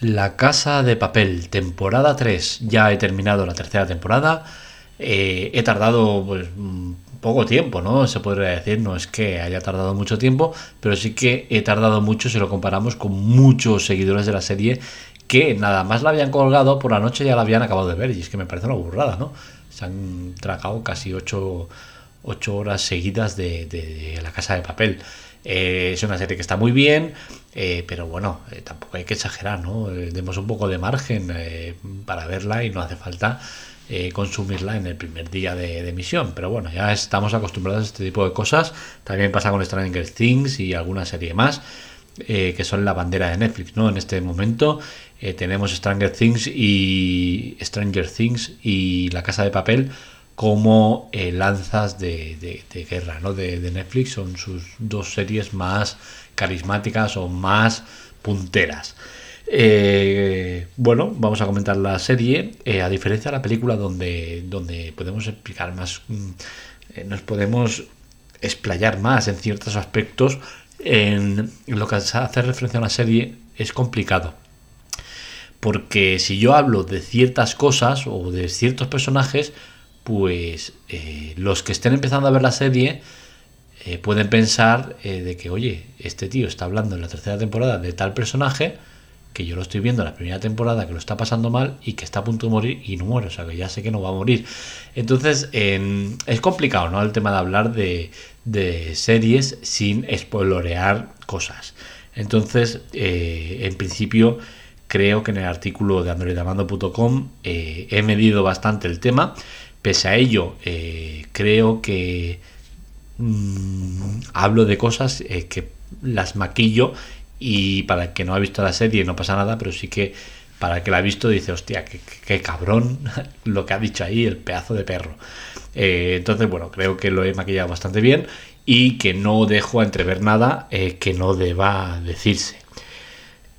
La Casa de Papel, temporada 3. Ya he terminado la tercera temporada. Eh, he tardado pues, poco tiempo, ¿no? Se podría decir, no es que haya tardado mucho tiempo, pero sí que he tardado mucho si lo comparamos con muchos seguidores de la serie que nada más la habían colgado por la noche ya la habían acabado de ver. Y es que me parece una burrada, ¿no? Se han tragado casi 8, horas seguidas de, La Casa de Papel. Eh, es una serie que está muy bien, eh, pero bueno, eh, tampoco hay que exagerar, ¿no? demos un poco de margen para verla y no hace falta consumirla en el primer día de, emisión. Pero bueno, ya estamos acostumbrados a este tipo de cosas. También pasa con Stranger Things y alguna serie más. que son la bandera de Netflix, ¿no? En este momento tenemos Stranger Things y Stranger Things y La Casa de Papel como eh, lanzas de, guerra ¿no? de, Netflix. Son sus dos series más carismáticas o más punteras. Eh, bueno, vamos a comentar la serie. Eh, a diferencia de la película donde, donde podemos explicar más, mm, nos podemos explayar más en ciertos aspectos, en lo que hace referencia a la serie es complicado. Porque si yo hablo de ciertas cosas o de ciertos personajes, pues eh, los que estén empezando a ver la serie eh, pueden pensar eh, de que, oye, este tío está hablando en la tercera temporada de tal personaje que yo lo estoy viendo en la primera temporada que lo está pasando mal y que está a punto de morir y no muere, o sea que ya sé que no va a morir. Entonces es complicado, ¿no? El tema de hablar de, series sin spoilorear cosas. Entonces, en principio, creo que en el artículo de androidamando.com he medido bastante el tema Pese a ello, eh, creo que mm, hablo de cosas eh, que las maquillo y para el que no ha visto la serie no pasa nada, pero sí que para el que la ha visto dice, hostia, qué, cabrón lo que ha dicho ahí, el pedazo de perro. Eh, entonces, bueno, creo que lo he maquillado bastante bien y que no dejo entrever nada que no deba decirse.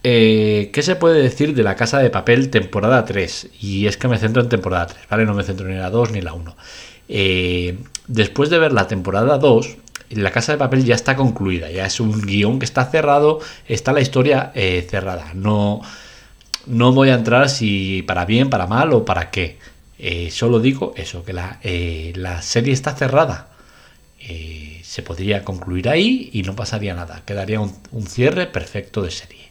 Eh, ¿Qué se puede decir de la Casa de Papel temporada 3? Y es que me centro en temporada 3, ¿vale? No me centro ni en la 2 ni en la 1. Eh, después de ver la temporada 2, la Casa de Papel ya está concluida, ya es un guion que está cerrado, está la historia eh, cerrada. No, no voy a entrar si para bien, para mal o para qué. solo digo eso, que la, la serie está cerrada. se podría concluir ahí y no pasaría nada. Quedaría un cierre perfecto de serie.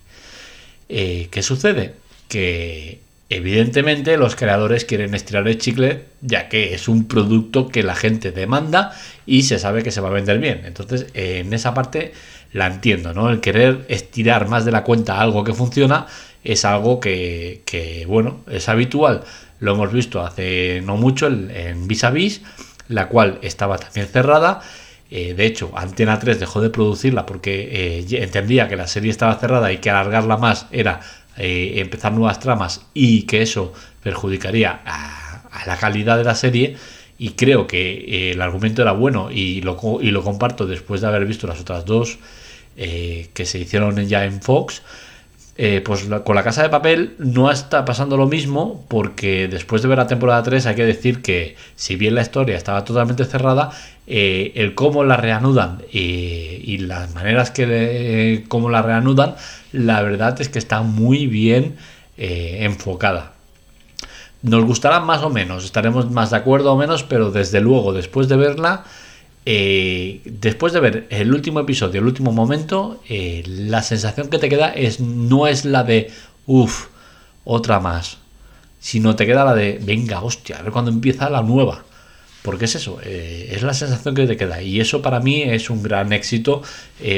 Eh, ¿Qué sucede? Que evidentemente los creadores quieren estirar el chicle ya que es un producto que la gente demanda y se sabe que se va a vender bien. Entonces, en esa parte la entiendo, ¿no? El querer estirar más de la cuenta algo que funciona es algo que, bueno, es habitual. Lo hemos visto hace no mucho en Vis a Vis, la cual estaba también cerrada eh, de hecho, Antena 3 dejó de producirla porque eh, entendía que la serie estaba cerrada y que alargarla más era eh, empezar nuevas tramas y que eso perjudicaría a, la calidad de la serie. Y creo que el argumento era bueno y lo, y lo comparto después de haber visto las otras dos que se hicieron ya en Fox. Eh, pues con la casa de papel no está pasando lo mismo porque después de ver la temporada 3 hay que decir que si bien la historia estaba totalmente cerrada, eh, el cómo la reanudan y las maneras que cómo la reanudan, la verdad es que está muy bien eh, enfocada. Nos gustará más o menos, estaremos más de acuerdo o menos, pero desde luego después de verla eh, después de ver el último episodio, el último momento, eh, la sensación que te queda es no es la de uff, otra más, sino te queda la de venga, hostia, a ver cuando empieza la nueva. Porque es eso, eh, es la sensación que te queda. Y eso para mí es un gran éxito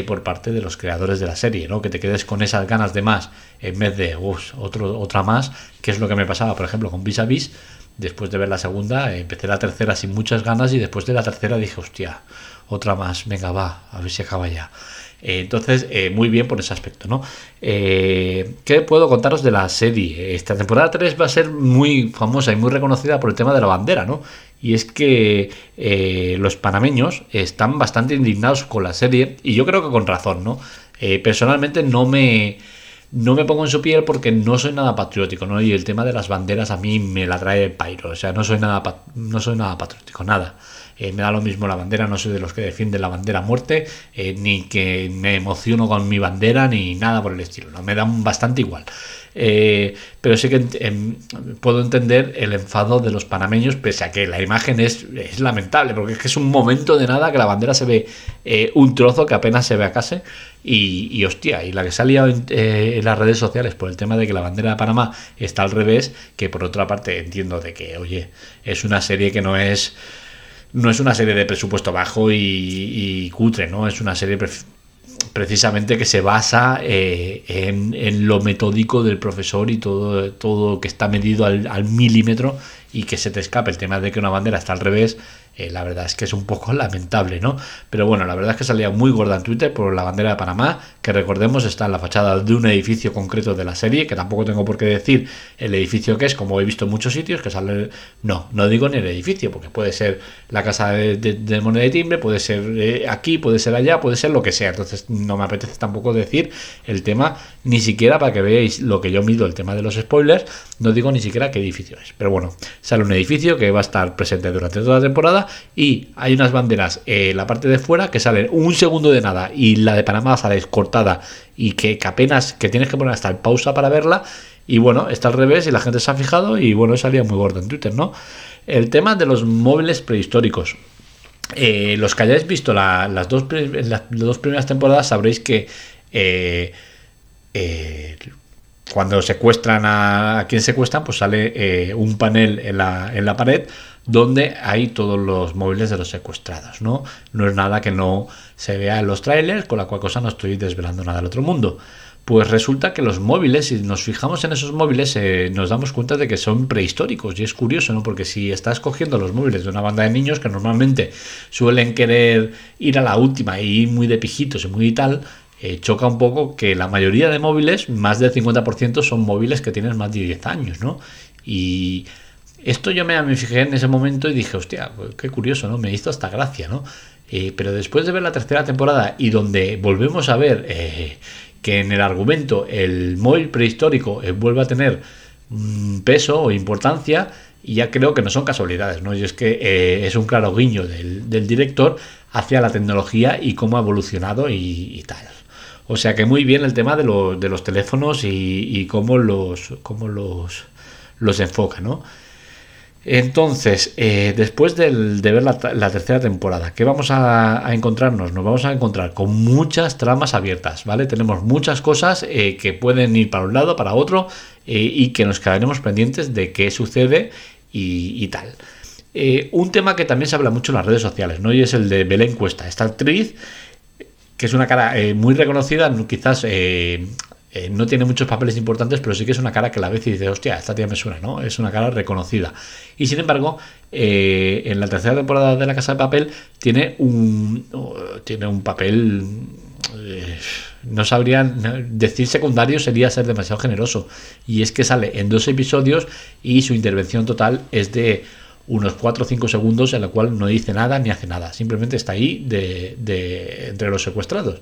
por parte de los creadores de la serie, ¿no? Que te quedes con esas ganas de más en vez de uff, otra más, que es lo que me pasaba, por ejemplo, con Vis Vis después de ver la segunda, empecé la tercera sin muchas ganas y después de la tercera dije, hostia, otra más, venga, va, a ver si acaba ya. Eh, entonces, eh, muy bien por ese aspecto, ¿no? Eh, ¿Qué puedo contaros de la serie? Esta temporada 3 va a ser muy famosa y muy reconocida por el tema de la bandera, ¿no? Y es que los panameños están bastante indignados con la serie y yo creo que con razón, ¿no? personalmente no me no me pongo en su piel porque no soy nada patriótico, ¿no? Y el tema de las banderas a mí me la trae pairo, o sea, no soy nada, no soy nada patriótico, nada. Eh, me da lo mismo la bandera, no soy de los que defienden la bandera muerte, eh, ni que me emociono con mi bandera, ni nada por el estilo, ¿no? Me da bastante igual. Eh, pero sí que puedo entender el enfado de los panameños, pese a que la imagen es, es, lamentable, porque es que es un momento de nada que la bandera se ve eh, un trozo que apenas se ve a casi. Y, hostia, y la que se ha liado en, eh, en, las redes sociales por el tema de que la bandera de Panamá está al revés, que por otra parte entiendo de que, oye, es una serie que no es no es una serie de presupuesto bajo y, cutre, ¿no? Es una serie precisamente que se basa eh, en, lo metódico del profesor y todo, todo que está medido al, al milímetro y que se te escape el tema de que una bandera está al revés eh, la verdad es que es un poco lamentable, ¿no? Pero bueno, la verdad es que salía muy gorda en Twitter por la bandera de Panamá, que recordemos está en la fachada de un edificio concreto de la serie, que tampoco tengo por qué decir el edificio que es, como he visto en muchos sitios, que sale... No, no digo ni el edificio, porque puede ser la casa de, moneda de timbre, puede ser eh, aquí, puede ser allá, puede ser lo que sea. Entonces no me apetece tampoco decir el tema, ni siquiera para que veáis lo que yo mido, el tema de los spoilers, no digo ni siquiera qué edificio es. Pero bueno, sale un edificio que va a estar presente durante toda la temporada y hay unas banderas en la parte de fuera que salen un segundo de nada y la de Panamá sale cortada y que, apenas que tienes que poner hasta el pausa para verla y bueno, está al revés y la gente se ha fijado y bueno, salía muy gordo en Twitter, ¿no? El tema de los móviles prehistóricos. Eh, los que hayáis visto las, dos, las dos primeras temporadas sabréis que eh, eh, cuando secuestran a, quien secuestran, pues sale un panel en la, en la pared donde hay todos los móviles de los secuestrados, ¿no? No es nada que no se vea en los trailers, con la cual cosa no estoy desvelando nada del otro mundo. Pues resulta que los móviles, si nos fijamos en esos móviles, eh, nos damos cuenta de que son prehistóricos. Y es curioso, ¿no? Porque si estás cogiendo los móviles de una banda de niños que normalmente suelen querer ir a la última y ir muy de pijitos y muy tal, eh, choca un poco que la mayoría de móviles, más del 50%, son móviles que tienen más de 10 años, ¿no? Y esto yo me, fijé en ese momento y dije, hostia, pues qué curioso, ¿no? Me hizo hasta gracia, ¿no? Eh, pero después de ver la tercera temporada y donde volvemos a ver eh, que en el argumento el móvil prehistórico eh, vuelve a tener peso o importancia, y ya creo que no son casualidades, ¿no? Y es que es un claro guiño del, director hacia la tecnología y cómo ha evolucionado y, tal. O sea que muy bien el tema de, los teléfonos y, cómo los, cómo los, los enfoca, ¿no? Entonces, eh, después de ver la, tercera temporada, ¿qué vamos a, encontrarnos? Nos vamos a encontrar con muchas tramas abiertas, ¿vale? Tenemos muchas cosas eh, que pueden ir para un lado, para otro, eh, y que nos quedaremos pendientes de qué sucede y, tal. un tema que también se habla mucho en las redes sociales, ¿no? Y es el de Belén Cuesta, esta actriz que es una cara muy reconocida, quizás no tiene muchos papeles importantes, pero sí que es una cara que la vez y dice, hostia, esta tía me suena, ¿no? Es una cara reconocida. Y sin embargo, eh, en la tercera temporada de La Casa de Papel tiene un, tiene un papel... Eh, no sabrían decir secundario sería ser demasiado generoso y es que sale en dos episodios y su intervención total es de unos 4 o 5 segundos en la cual no dice nada ni hace nada simplemente está ahí de entre los secuestrados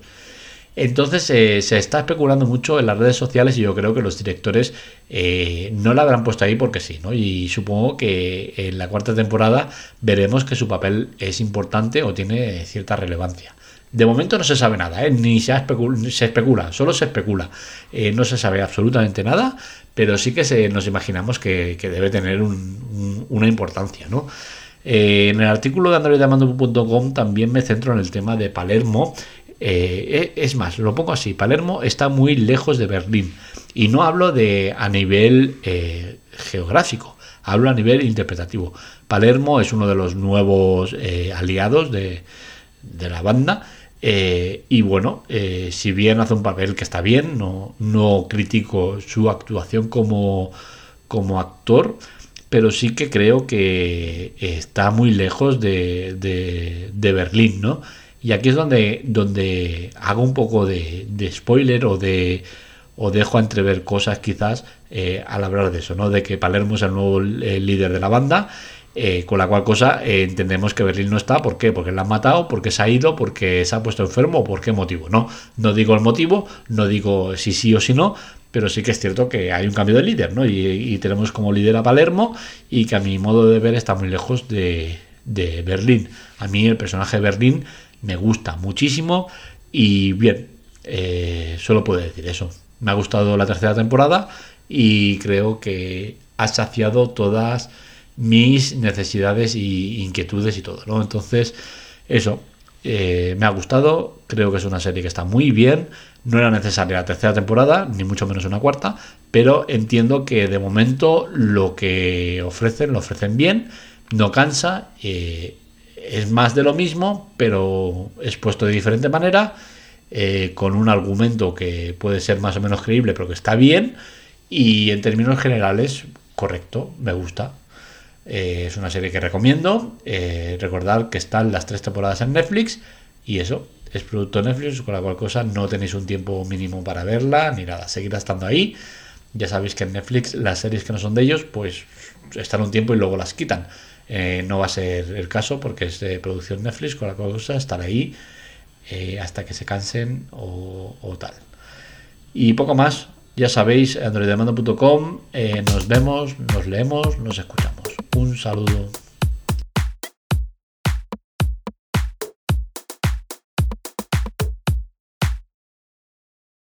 entonces eh, se está especulando mucho en las redes sociales y yo creo que los directores eh, no la habrán puesto ahí porque sí, ¿no? Y supongo que en la cuarta temporada veremos que su papel es importante o tiene cierta relevancia. De momento no se sabe nada, ¿eh? ni se, especula, solo se especula. no se sabe absolutamente nada, pero sí que se, nos imaginamos que, debe tener una importancia, ¿no? en el artículo de androidamando.com también me centro en el tema de Palermo eh, es más, lo pongo así, Palermo está muy lejos de Berlín. Y no hablo de a nivel eh, geográfico, hablo a nivel interpretativo. Palermo es uno de los nuevos eh, aliados de, la banda. y bueno, si bien hace un papel que está bien, no, critico su actuación como, actor, pero sí que creo que está muy lejos de, de Berlín, ¿no? Y aquí es donde, donde hago un poco de, spoiler o de o dejo entrever cosas quizás eh, al hablar de eso, ¿no? De que Palermo es el nuevo eh, líder de la banda, eh, con la cual cosa entendemos que Berlín no está, ¿por qué? Porque la han matado, porque se ha ido, porque se ha puesto enfermo, ¿por qué motivo? No, no digo el motivo, no digo si sí o si no, pero sí que es cierto que hay un cambio de líder, ¿no? Y, tenemos como líder a Palermo y que a mi modo de ver está muy lejos de, de Berlín. A mí el personaje de Berlín me gusta muchísimo y bien, eh, solo puedo decir eso. Me ha gustado la tercera temporada y creo que ha saciado todas mis necesidades y inquietudes y todo, ¿no? Entonces, eso, eh, me ha gustado, creo que es una serie que está muy bien, no era necesaria la tercera temporada, ni mucho menos una cuarta, pero entiendo que de momento lo que ofrecen, lo ofrecen bien, no cansa, eh, es más de lo mismo, pero expuesto de diferente manera, eh, con un argumento que puede ser más o menos creíble, pero que está bien, y en términos generales, correcto, me gusta. Eh, es una serie que recomiendo. Eh, recordad que están las tres temporadas en Netflix y eso es producto de Netflix, con la cual cosa no tenéis un tiempo mínimo para verla ni nada. Seguirá estando ahí. Ya sabéis que en Netflix las series que no son de ellos, pues están un tiempo y luego las quitan. Eh, no va a ser el caso porque es de producción Netflix, con la cosa estar ahí hasta que se cansen o, o tal. Y poco más, ya sabéis, androidemando.com. Eh, nos vemos, nos leemos, nos escuchamos. Un saludo.